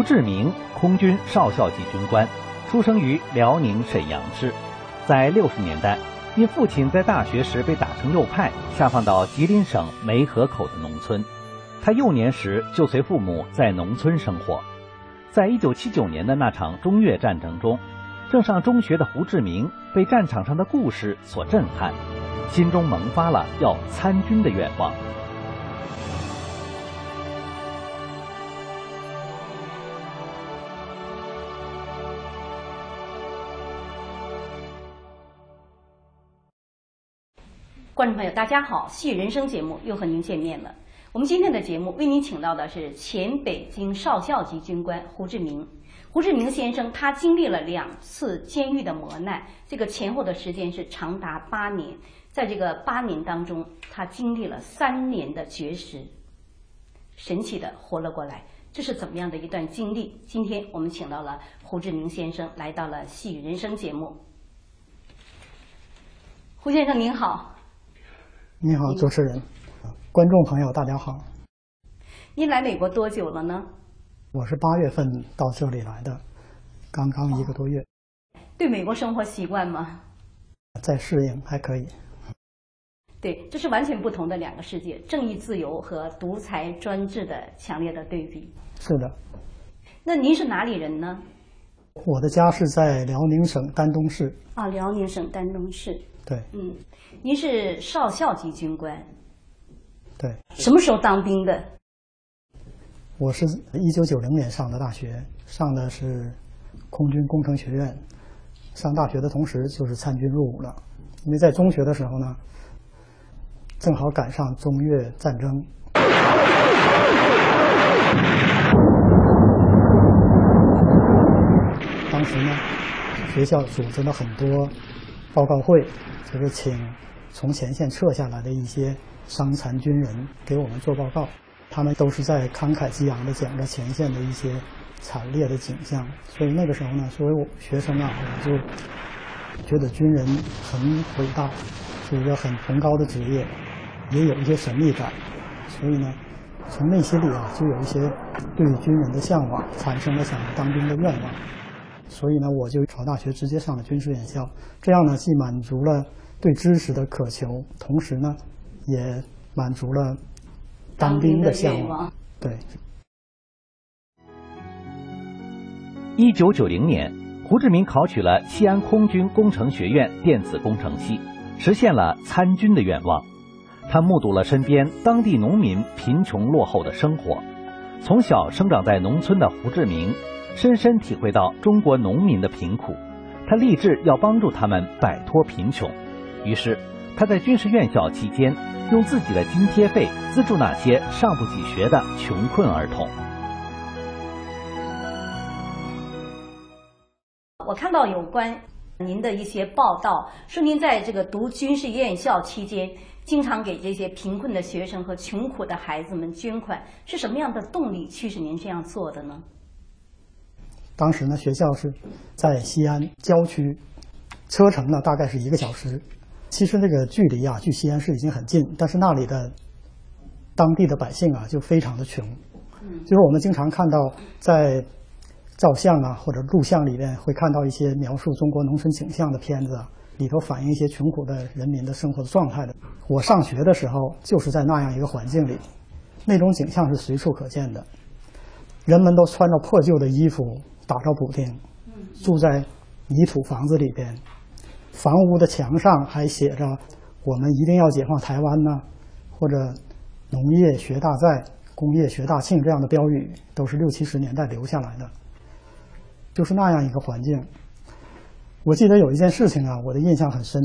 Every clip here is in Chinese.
胡志明，空军少校级军官，出生于辽宁沈阳市。在六十年代，因父亲在大学时被打成右派，下放到吉林省梅河口的农村。他幼年时就随父母在农村生活。在一九七九年的那场中越战争中，正上中学的胡志明被战场上的故事所震撼，心中萌发了要参军的愿望。观众朋友，大家好！戏人生节目又和您见面了。我们今天的节目为您请到的是前北京少校级军官胡志明。胡志明先生他经历了两次监狱的磨难，这个前后的时间是长达八年。在这个八年当中，他经历了三年的绝食，神奇的活了过来。这是怎么样的一段经历？今天我们请到了胡志明先生来到了戏人生节目。胡先生您好。你好，主持人，观众朋友，大家好。您来美国多久了呢？我是八月份到这里来的，刚刚一个多月。对美国生活习惯吗？在适应，还可以。对，这是完全不同的两个世界，正义自由和独裁专制的强烈的对比。是的。那您是哪里人呢？我的家是在辽宁省丹东市。啊，辽宁省丹东市。对。嗯。您是少校级军官，对，什么时候当兵的？我是一九九零年上的大学，上的是空军工程学院。上大学的同时就是参军入伍了，因为在中学的时候呢，正好赶上中越战争。当时呢，学校组织了很多报告会，就是请。从前线撤下来的一些伤残军人给我们做报告，他们都是在慷慨激昂地讲着前线的一些惨烈的景象。所以那个时候呢，作为我学生啊，我就觉得军人很伟大，是一个很崇高的职业，也有一些神秘感。所以呢，从内心里啊，就有一些对军人的向往，产生了想当兵的愿望。所以呢，我就考大学直接上了军事院校，这样呢，既满足了。对知识的渴求，同时呢，也满足了当兵的向往。对。一九九零年，胡志明考取了西安空军工程学院电子工程系，实现了参军的愿望。他目睹了身边当地农民贫穷落后的生活。从小生长在农村的胡志明，深深体会到中国农民的贫苦。他立志要帮助他们摆脱贫穷。于是，他在军事院校期间，用自己的津贴费资助那些上不起学的穷困儿童。我看到有关您的一些报道，说您在这个读军事院校期间，经常给这些贫困的学生和穷苦的孩子们捐款，是什么样的动力驱使您这样做的呢？当时呢，学校是在西安郊区，车程呢大概是一个小时。其实那个距离啊，距西安市已经很近，但是那里的当地的百姓啊，就非常的穷。就是我们经常看到在照相啊或者录像里面，会看到一些描述中国农村景象的片子，里头反映一些穷苦的人民的生活的状态的。我上学的时候就是在那样一个环境里，那种景象是随处可见的。人们都穿着破旧的衣服，打着补丁，住在泥土房子里边。房屋的墙上还写着“我们一定要解放台湾”呢，或者“农业学大寨，工业学大庆”这样的标语，都是六七十年代留下来的。就是那样一个环境。我记得有一件事情啊，我的印象很深。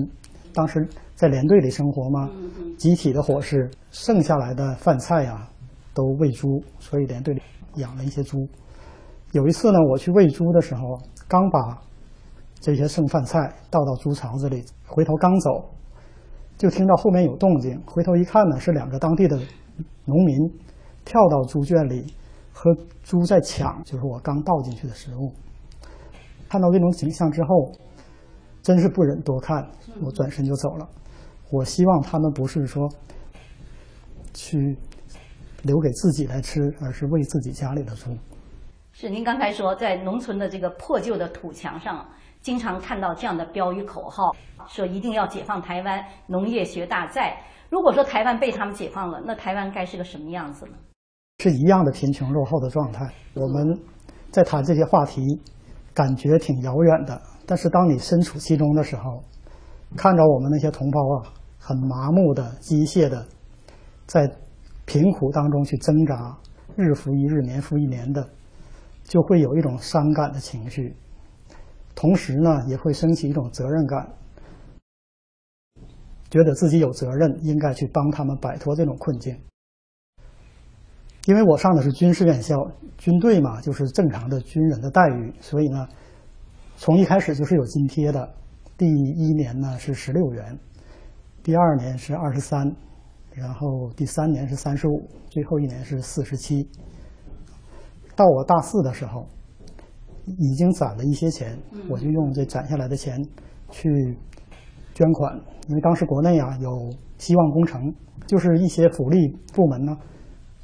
当时在连队里生活嘛，集体的伙食，剩下来的饭菜呀，都喂猪，所以连队里养了一些猪。有一次呢，我去喂猪的时候，刚把。这些剩饭菜倒到猪槽子里，回头刚走，就听到后面有动静。回头一看呢，是两个当地的农民跳到猪圈里，和猪在抢，就是我刚倒进去的食物。看到这种景象之后，真是不忍多看，我转身就走了。我希望他们不是说去留给自己来吃，而是喂自己家里的猪。是您刚才说，在农村的这个破旧的土墙上，经常看到这样的标语口号，说一定要解放台湾，农业学大寨。如果说台湾被他们解放了，那台湾该是个什么样子呢？是一样的贫穷落后的状态。我们在谈这些话题，感觉挺遥远的。但是当你身处其中的时候，看着我们那些同胞啊，很麻木的、机械的，在贫苦当中去挣扎，日复一日、年复一年的，就会有一种伤感的情绪。同时呢，也会升起一种责任感，觉得自己有责任，应该去帮他们摆脱这种困境。因为我上的是军事院校，军队嘛，就是正常的军人的待遇，所以呢，从一开始就是有津贴的。第一年呢是十六元，第二年是二十三，然后第三年是三十五，最后一年是四十七。到我大四的时候，已经攒了一些钱，我就用这攒下来的钱去捐款。因为当时国内啊有希望工程，就是一些福利部门呢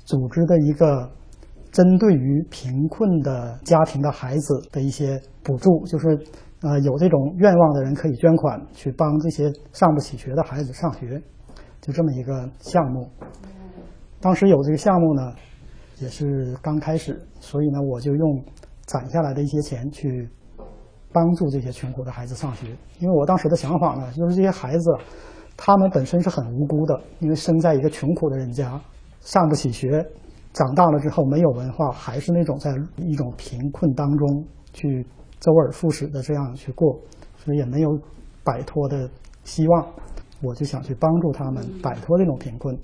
组织的一个针对于贫困的家庭的孩子的一些补助，就是。呃，有这种愿望的人可以捐款去帮这些上不起学的孩子上学，就这么一个项目。当时有这个项目呢，也是刚开始，所以呢，我就用攒下来的一些钱去帮助这些穷苦的孩子上学。因为我当时的想法呢，就是这些孩子他们本身是很无辜的，因为生在一个穷苦的人家，上不起学，长大了之后没有文化，还是那种在一种贫困当中去。周而复始的这样去过，所以也没有摆脱的希望。我就想去帮助他们摆脱这种贫困。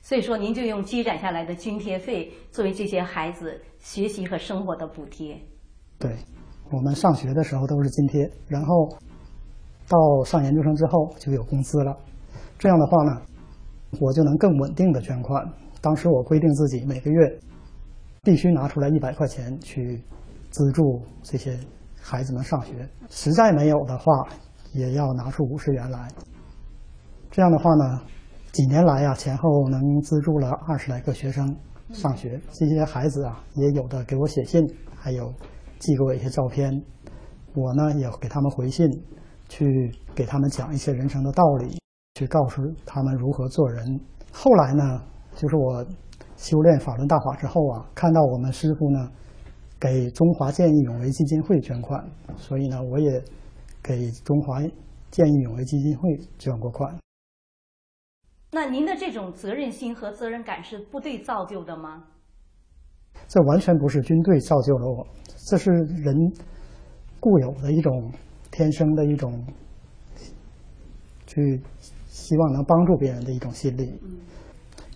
所以说，您就用积攒下来的津贴费作为这些孩子学习和生活的补贴。对，我们上学的时候都是津贴，然后到上研究生之后就有工资了。这样的话呢，我就能更稳定的捐款。当时我规定自己每个月必须拿出来一百块钱去。资助这些孩子们上学，实在没有的话，也要拿出五十元来。这样的话呢，几年来呀，前后能资助了二十来个学生上学。这些孩子啊，也有的给我写信，还有寄给我一些照片。我呢，也给他们回信，去给他们讲一些人生的道理，去告诉他们如何做人。后来呢，就是我修炼法轮大法之后啊，看到我们师傅呢。给中华见义勇为基金会捐款，所以呢，我也给中华见义勇为基金会捐过款。那您的这种责任心和责任感是部队造就的吗？这完全不是军队造就了我，这是人固有的一种天生的一种去希望能帮助别人的一种心理。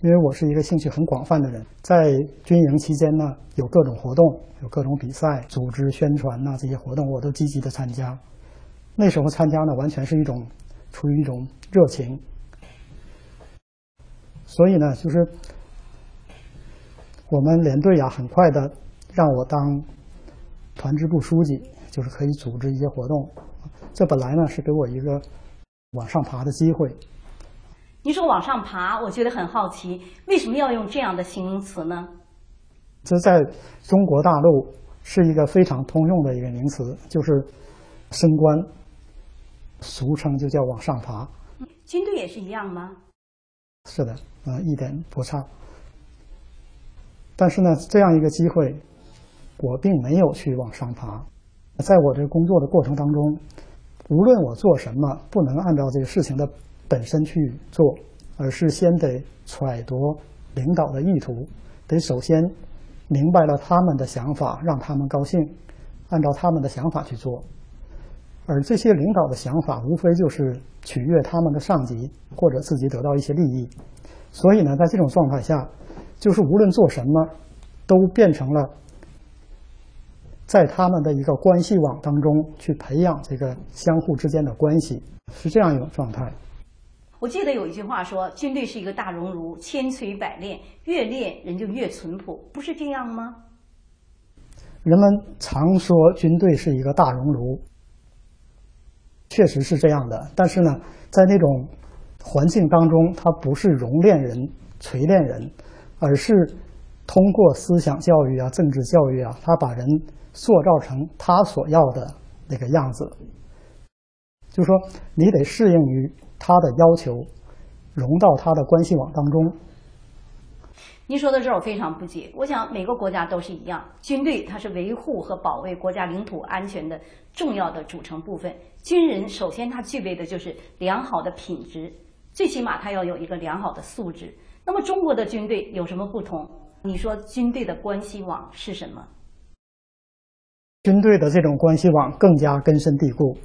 因为我是一个兴趣很广泛的人，在军营期间呢，有各种活动，有各种比赛、组织、宣传呐，这些活动我都积极的参加。那时候参加呢，完全是一种出于一种热情。所以呢，就是我们连队啊，很快的让我当团支部书记，就是可以组织一些活动。这本来呢，是给我一个往上爬的机会。你说往上爬，我觉得很好奇，为什么要用这样的形容词呢？这在中国大陆是一个非常通用的一个名词，就是升官，俗称就叫往上爬。军队也是一样吗？是的，啊，一点不差。但是呢，这样一个机会，我并没有去往上爬。在我这工作的过程当中，无论我做什么，不能按照这个事情的。本身去做，而是先得揣度领导的意图，得首先明白了他们的想法，让他们高兴，按照他们的想法去做。而这些领导的想法，无非就是取悦他们的上级，或者自己得到一些利益。所以呢，在这种状态下，就是无论做什么，都变成了在他们的一个关系网当中去培养这个相互之间的关系，是这样一种状态。我记得有一句话说：“军队是一个大熔炉，千锤百炼，越炼人就越淳朴，不是这样吗？”人们常说军队是一个大熔炉，确实是这样的。但是呢，在那种环境当中，它不是熔炼人、锤炼人，而是通过思想教育啊、政治教育啊，他把人塑造成他所要的那个样子。就说，你得适应于他的要求，融到他的关系网当中。您说的这我非常不解。我想每个国家都是一样，军队它是维护和保卫国家领土安全的重要的组成部分。军人首先他具备的就是良好的品质，最起码他要有一个良好的素质。那么中国的军队有什么不同？你说军队的关系网是什么？军队的这种关系网更加根深蒂固。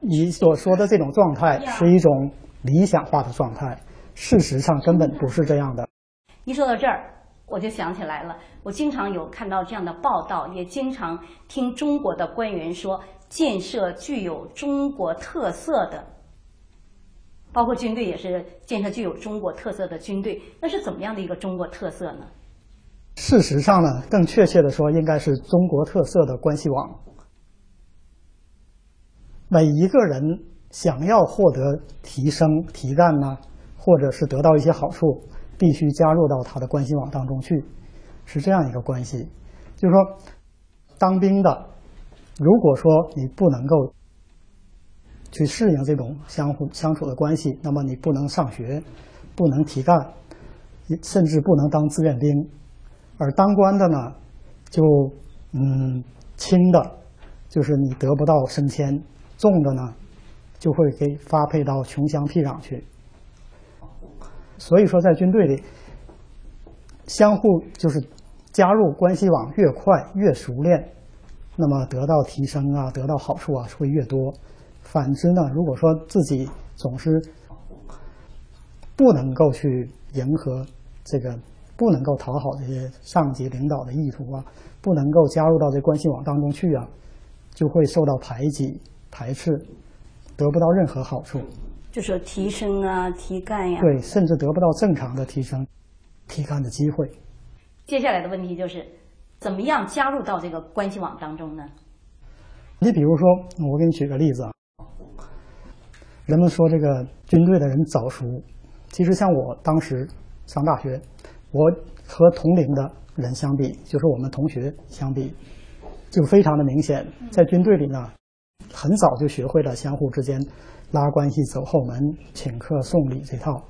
你所说的这种状态是一种理想化的状态，事实上根本不是这样的。一说到这儿，我就想起来了。我经常有看到这样的报道，也经常听中国的官员说，建设具有中国特色的，包括军队也是建设具有中国特色的军队。那是怎么样的一个中国特色呢？事实上呢，更确切的说，应该是中国特色的关系网。每一个人想要获得提升、提干呢，或者是得到一些好处。必须加入到他的关系网当中去，是这样一个关系。就是说，当兵的，如果说你不能够去适应这种相互相处的关系，那么你不能上学，不能提干，甚至不能当志愿兵。而当官的呢，就嗯轻的，就是你得不到升迁；重的呢，就会给发配到穷乡僻壤去。所以说，在军队里，相互就是加入关系网越快越熟练，那么得到提升啊，得到好处啊会越多。反之呢，如果说自己总是不能够去迎合这个，不能够讨好这些上级领导的意图啊，不能够加入到这关系网当中去啊，就会受到排挤、排斥，得不到任何好处。就说提升啊，提干呀，对，甚至得不到正常的提升、提干的机会。接下来的问题就是，怎么样加入到这个关系网当中呢？你比如说，我给你举个例子啊。人们说这个军队的人早熟，其实像我当时上大学，我和同龄的人相比，就是我们同学相比，就非常的明显，在军队里呢，很早就学会了相互之间。拉关系、走后门、请客送礼这套，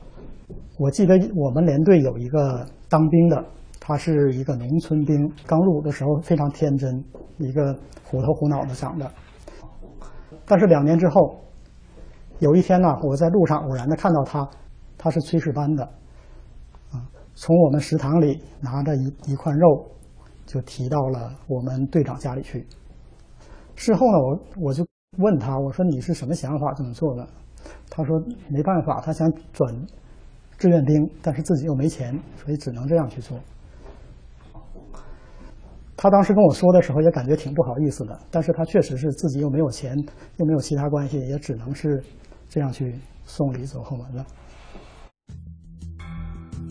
我记得我们连队有一个当兵的，他是一个农村兵，刚入伍的时候非常天真，一个虎头虎脑的长得。但是两年之后，有一天呢，我在路上偶然的看到他，他是炊事班的，啊，从我们食堂里拿着一一块肉，就提到了我们队长家里去。事后呢，我我就。问他，我说你是什么想法这么做的？他说没办法，他想转志愿兵，但是自己又没钱，所以只能这样去做。他当时跟我说的时候也感觉挺不好意思的，但是他确实是自己又没有钱，又没有其他关系，也只能是这样去送礼走后门了。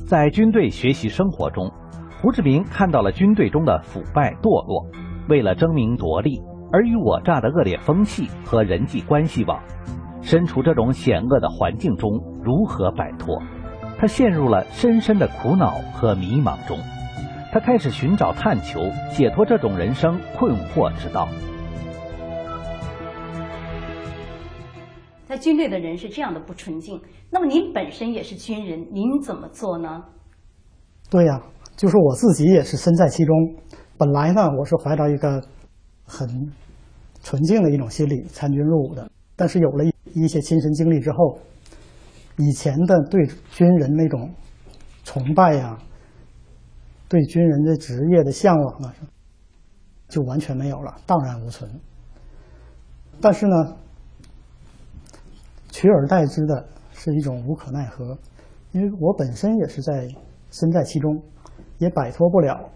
在军队学习生活中，胡志明看到了军队中的腐败堕落，为了争名夺利。尔虞我诈的恶劣风气和人际关系网，身处这种险恶的环境中，如何摆脱？他陷入了深深的苦恼和迷茫中。他开始寻找、探求解脱这种人生困惑之道。在军队的人是这样的不纯净，那么您本身也是军人，您怎么做呢？对呀，就是我自己也是身在其中。本来呢，我是怀着一个。很纯净的一种心理参军入伍的，但是有了一些亲身经历之后，以前的对军人那种崇拜呀，对军人的职业的向往啊，就完全没有了，荡然无存。但是呢，取而代之的是一种无可奈何，因为我本身也是在身在其中，也摆脱不了。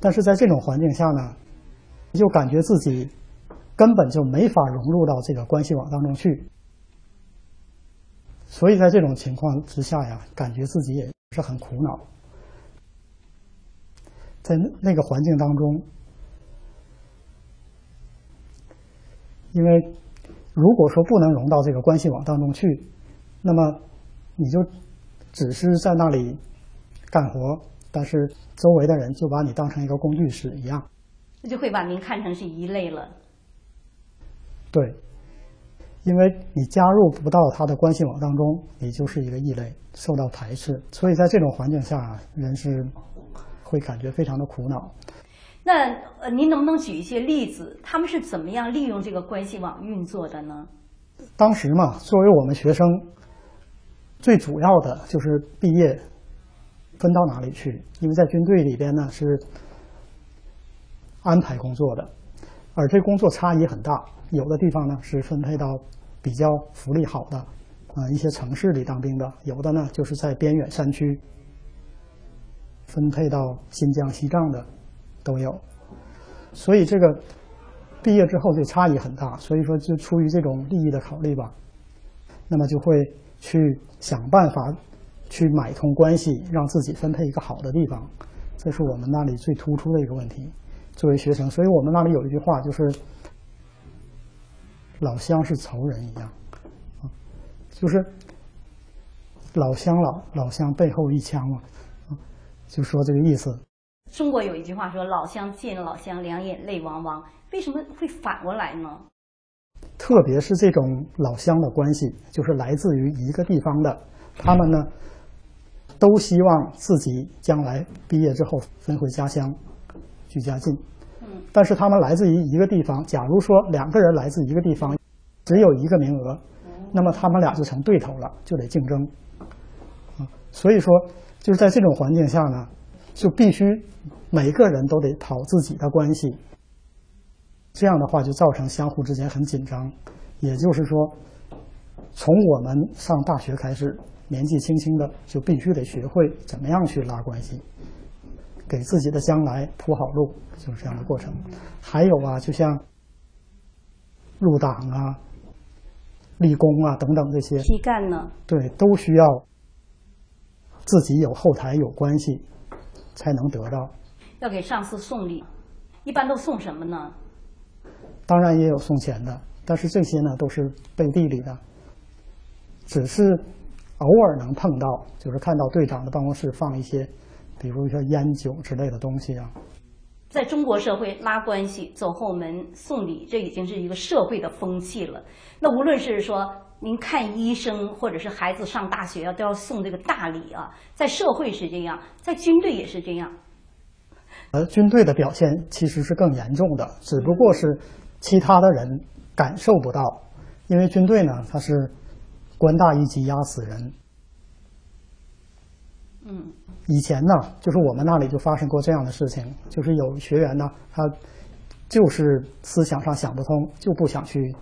但是在这种环境下呢？就感觉自己根本就没法融入到这个关系网当中去，所以在这种情况之下呀，感觉自己也是很苦恼。在那个环境当中，因为如果说不能融到这个关系网当中去，那么你就只是在那里干活，但是周围的人就把你当成一个工具使一样，那就会把您看成是一类了。对，因为你加入不到他的关系网当中，你就是一个异类，受到排斥。所以在这种环境下，人是会感觉非常的苦恼。那呃，您能不能举一些例子？他们是怎么样利用这个关系网运作的呢？当时嘛，作为我们学生，最主要的就是毕业分到哪里去，因为在军队里边呢是安排工作的，而这工作差异很大，有的地方呢是分配到比较福利好的啊一些城市里当兵的，有的呢就是在边远山区分配到新疆、西藏的都有，所以这个。毕业之后，这差异很大，所以说就出于这种利益的考虑吧，那么就会去想办法去买通关系，让自己分配一个好的地方，这是我们那里最突出的一个问题。作为学生，所以我们那里有一句话，就是“老乡是仇人一样”，啊，就是老乡老老乡背后一枪嘛，啊，就说这个意思。中国有一句话说：“老乡见老乡，两眼泪汪汪。”为什么会反过来呢？特别是这种老乡的关系，就是来自于一个地方的，他们呢，都希望自己将来毕业之后分回家乡，居家近。嗯。但是他们来自于一个地方，假如说两个人来自一个地方，只有一个名额，那么他们俩就成对头了，就得竞争。啊，所以说就是在这种环境下呢，就必须。每个人都得讨自己的关系，这样的话就造成相互之间很紧张。也就是说，从我们上大学开始，年纪轻轻的就必须得学会怎么样去拉关系，给自己的将来铺好路，就是这样的过程。还有啊，就像入党啊、立功啊等等这些，批干呢？对，都需要自己有后台有关系才能得到。要给上司送礼，一般都送什么呢？当然也有送钱的，但是这些呢都是背地里的，只是偶尔能碰到，就是看到队长的办公室放一些，比如说烟酒之类的东西啊。在中国社会，拉关系、走后门、送礼，这已经是一个社会的风气了。那无论是说您看医生，或者是孩子上大学啊，都要送这个大礼啊。在社会是这样，在军队也是这样。而军队的表现其实是更严重的，只不过是其他的人感受不到，因为军队呢，它是官大一级压死人。嗯，以前呢，就是我们那里就发生过这样的事情，就是有学员呢，他就是思想上想不通，就不想去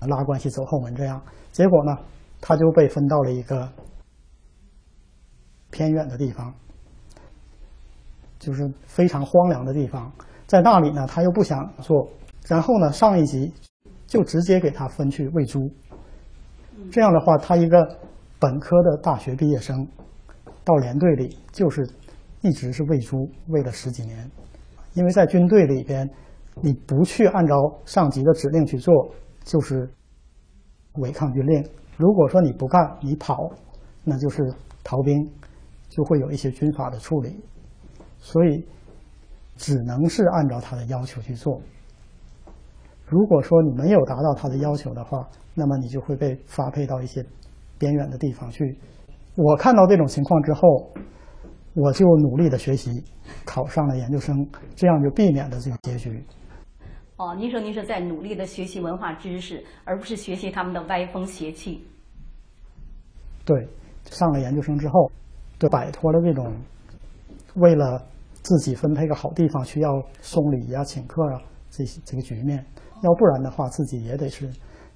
拉关系走后门，这样，结果呢，他就被分到了一个偏远的地方。就是非常荒凉的地方，在那里呢，他又不想做，然后呢，上一级就直接给他分去喂猪。这样的话，他一个本科的大学毕业生，到连队里就是一直是喂猪，喂了十几年。因为在军队里边，你不去按照上级的指令去做，就是违抗军令。如果说你不干，你跑，那就是逃兵，就会有一些军法的处理。所以，只能是按照他的要求去做。如果说你没有达到他的要求的话，那么你就会被发配到一些边远的地方去。我看到这种情况之后，我就努力的学习，考上了研究生，这样就避免了这个结局。哦，您说您是在努力的学习文化知识，而不是学习他们的歪风邪气。对，上了研究生之后，就摆脱了这种为了。自己分配个好地方，需要送礼呀、请客啊，这些这个局面，要不然的话，自己也得是，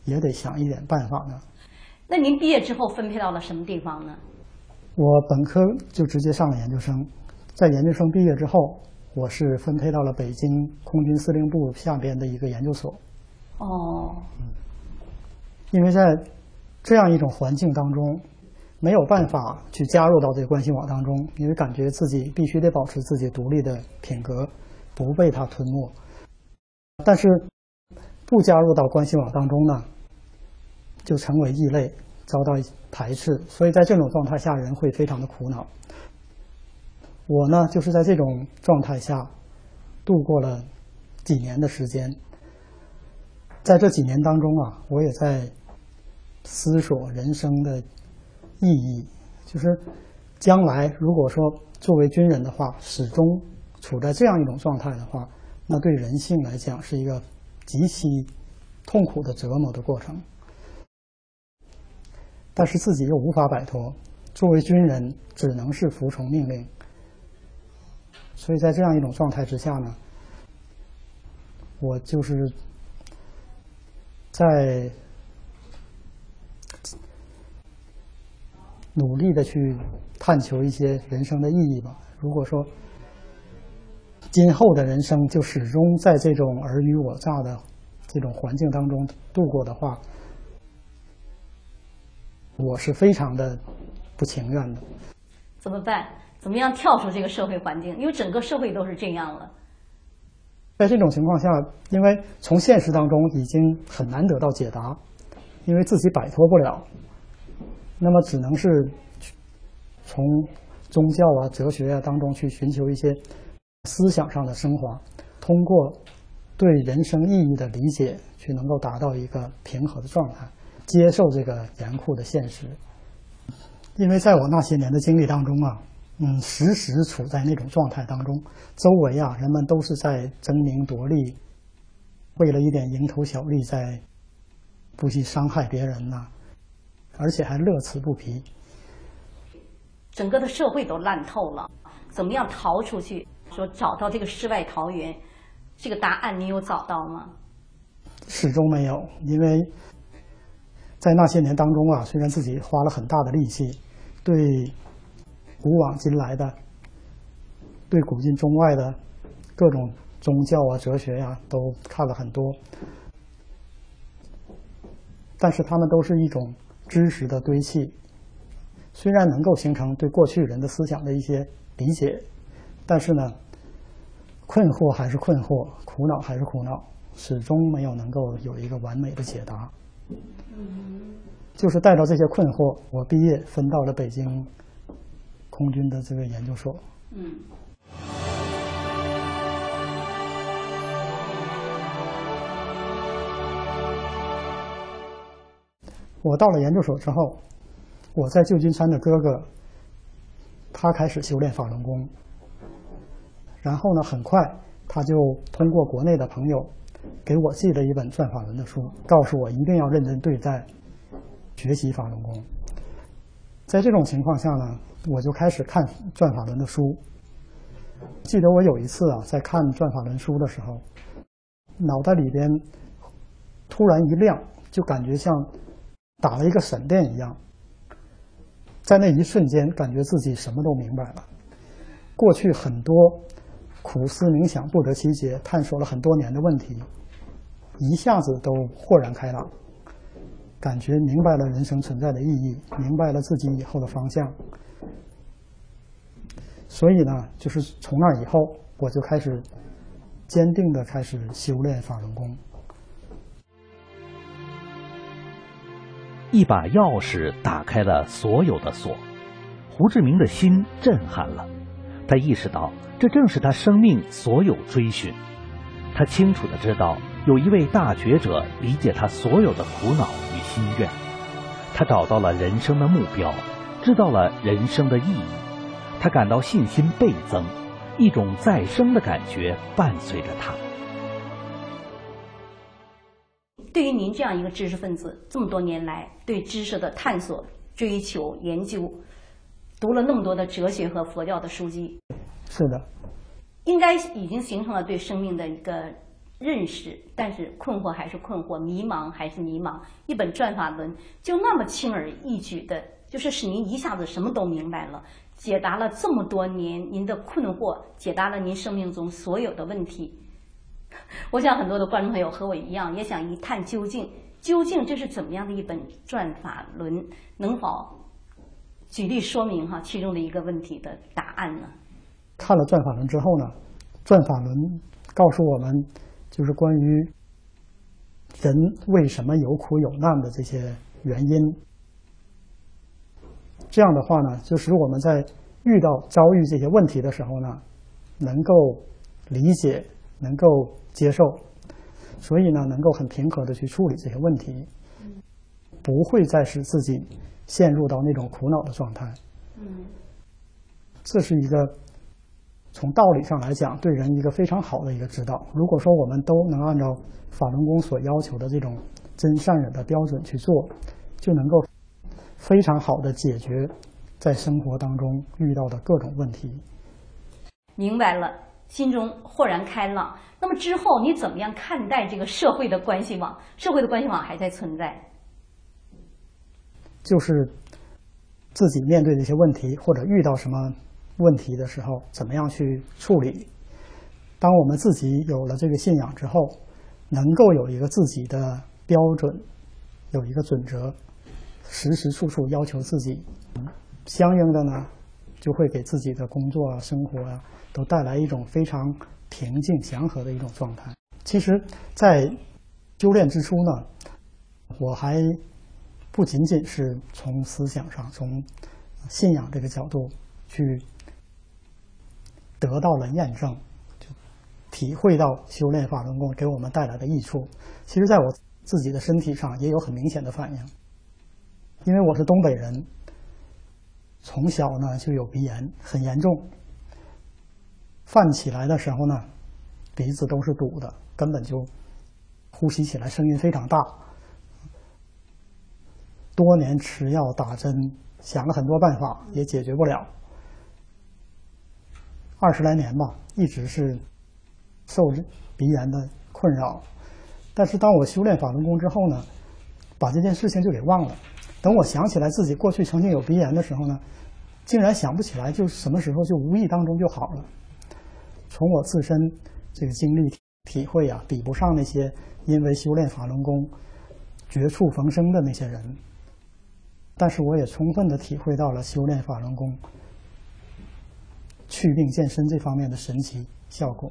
也得想一点办法呢。那您毕业之后分配到了什么地方呢？我本科就直接上了研究生，在研究生毕业之后，我是分配到了北京空军司令部下边的一个研究所。哦。嗯。因为在这样一种环境当中。没有办法去加入到这个关系网当中，因为感觉自己必须得保持自己独立的品格，不被它吞没。但是不加入到关系网当中呢，就成为异类，遭到排斥。所以在这种状态下，人会非常的苦恼。我呢，就是在这种状态下度过了几年的时间。在这几年当中啊，我也在思索人生的意义，就是将来如果说作为军人的话，始终处在这样一种状态的话，那对人性来讲是一个极其痛苦的折磨的过程。但是自己又无法摆脱，作为军人只能是服从命令。所以在这样一种状态之下呢，我就是在努力的去探求一些人生的意义吧。如果说今后的人生就始终在这种尔虞我诈的这种环境当中度过的话，我是非常的不情愿的。怎么办？怎么样跳出这个社会环境？因为整个社会都是这样了。在这种情况下，因为从现实当中已经很难得到解答，因为自己摆脱不了，那么只能是从宗教啊、哲学啊当中去寻求一些思想上的升华，通过对人生意义的理解，去能够达到一个平和的状态，接受这个严酷的现实。因为在我那些年的经历当中啊。嗯，时时处在那种状态当中，周围啊，人们都是在争名夺利，为了一点蝇头小利，在不惜伤害别人呐，而且还乐此不疲。整个的社会都烂透了，怎么样逃出去？说找到这个世外桃源，这个答案你有找到吗？始终没有，因为在那些年当中啊，虽然自己花了很大的力气，对。古往今来的，对古今中外的各种宗教啊、哲学呀，都看了很多，但是他们都是一种知识的堆砌，虽然能够形成对过去人的思想的一些理解，但是呢，困惑还是困惑，苦恼还是苦恼，始终没有能够有一个完美的解答。就是带着这些困惑，我毕业分到了北京。空军的这个研究所。嗯。我到了研究所之后，我在旧金山的哥哥，他开始修炼法轮功。然后呢，很快他就通过国内的朋友，给我寄了一本转法轮的书，告诉我一定要认真对待，学习法轮功。在这种情况下呢。我就开始看转法轮的书。记得我有一次啊，在看转法轮书的时候，脑袋里边突然一亮，就感觉像打了一个闪电一样。在那一瞬间，感觉自己什么都明白了。过去很多苦思冥想不得其解、探索了很多年的问题，一下子都豁然开朗，感觉明白了人生存在的意义，明白了自己以后的方向。所以呢，就是从那以后，我就开始坚定的开始修炼法轮功。一把钥匙打开了所有的锁，胡志明的心震撼了。他意识到，这正是他生命所有追寻。他清楚的知道，有一位大觉者理解他所有的苦恼与心愿。他找到了人生的目标，知道了人生的意义。他感到信心倍增，一种再生的感觉伴随着他。对于您这样一个知识分子，这么多年来对知识的探索、追求、研究，读了那么多的哲学和佛教的书籍，是的，应该已经形成了对生命的一个认识。但是困惑还是困惑，迷茫还是迷茫。一本《转法轮》就那么轻而易举的，就是使您一下子什么都明白了。解答了这么多年您的困惑，解答了您生命中所有的问题。我想很多的观众朋友和我一样，也想一探究竟。究竟这是怎么样的一本《转法轮》？能否举例说明哈其中的一个问题的答案呢？看了《转法轮》之后呢，《转法轮》告诉我们，就是关于人为什么有苦有难的这些原因。这样的话呢，就使我们在遇到遭遇这些问题的时候呢，能够理解，能够接受，所以呢，能够很平和的去处理这些问题，不会再使自己陷入到那种苦恼的状态。嗯，这是一个从道理上来讲对人一个非常好的一个指导。如果说我们都能按照法轮功所要求的这种真善忍的标准去做，就能够非常好的解决在生活当中遇到的各种问题。明白了，心中豁然开朗。那么之后你怎么样看待这个社会的关系网？社会的关系网还在存在，就是自己面对这些问题或者遇到什么问题的时候，怎么样去处理？当我们自己有了这个信仰之后，能够有一个自己的标准，有一个准则，时时处处要求自己，相应的呢，就会给自己的工作啊、生活啊，都带来一种非常平静、祥和的一种状态。其实，在修炼之初呢，我还不仅仅是从思想上、从信仰这个角度去得到了验证。体会到修炼法轮功给我们带来的益处，其实在我自己的身体上也有很明显的反应。因为我是东北人，从小呢就有鼻炎，很严重，犯起来的时候呢，鼻子都是堵的，根本就呼吸起来声音非常大。多年吃药打针，想了很多办法也解决不了，二十来年吧，一直是。受鼻炎的困扰，但是当我修炼法轮功之后呢，把这件事情就给忘了。等我想起来自己过去曾经有鼻炎的时候呢，竟然想不起来，就什么时候就无意当中就好了。从我自身这个经历体会啊，比不上那些因为修炼法轮功绝处逢生的那些人。但是我也充分的体会到了修炼法轮功祛病健身这方面的神奇效果。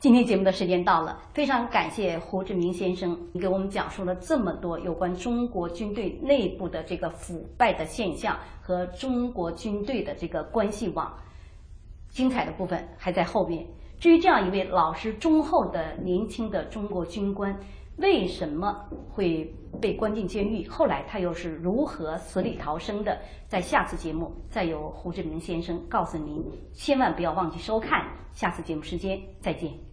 今天节目的时间到了，非常感谢胡志明先生，你给我们讲述了这么多有关中国军队内部的这个腐败的现象和中国军队的这个关系网。精彩的部分还在后面。至于这样一位老实忠厚的年轻的中国军官，为什么会被关进监狱？后来他又是如何死里逃生的？在下次节目再由胡志明先生告诉您。千万不要忘记收看下次节目时间，再见。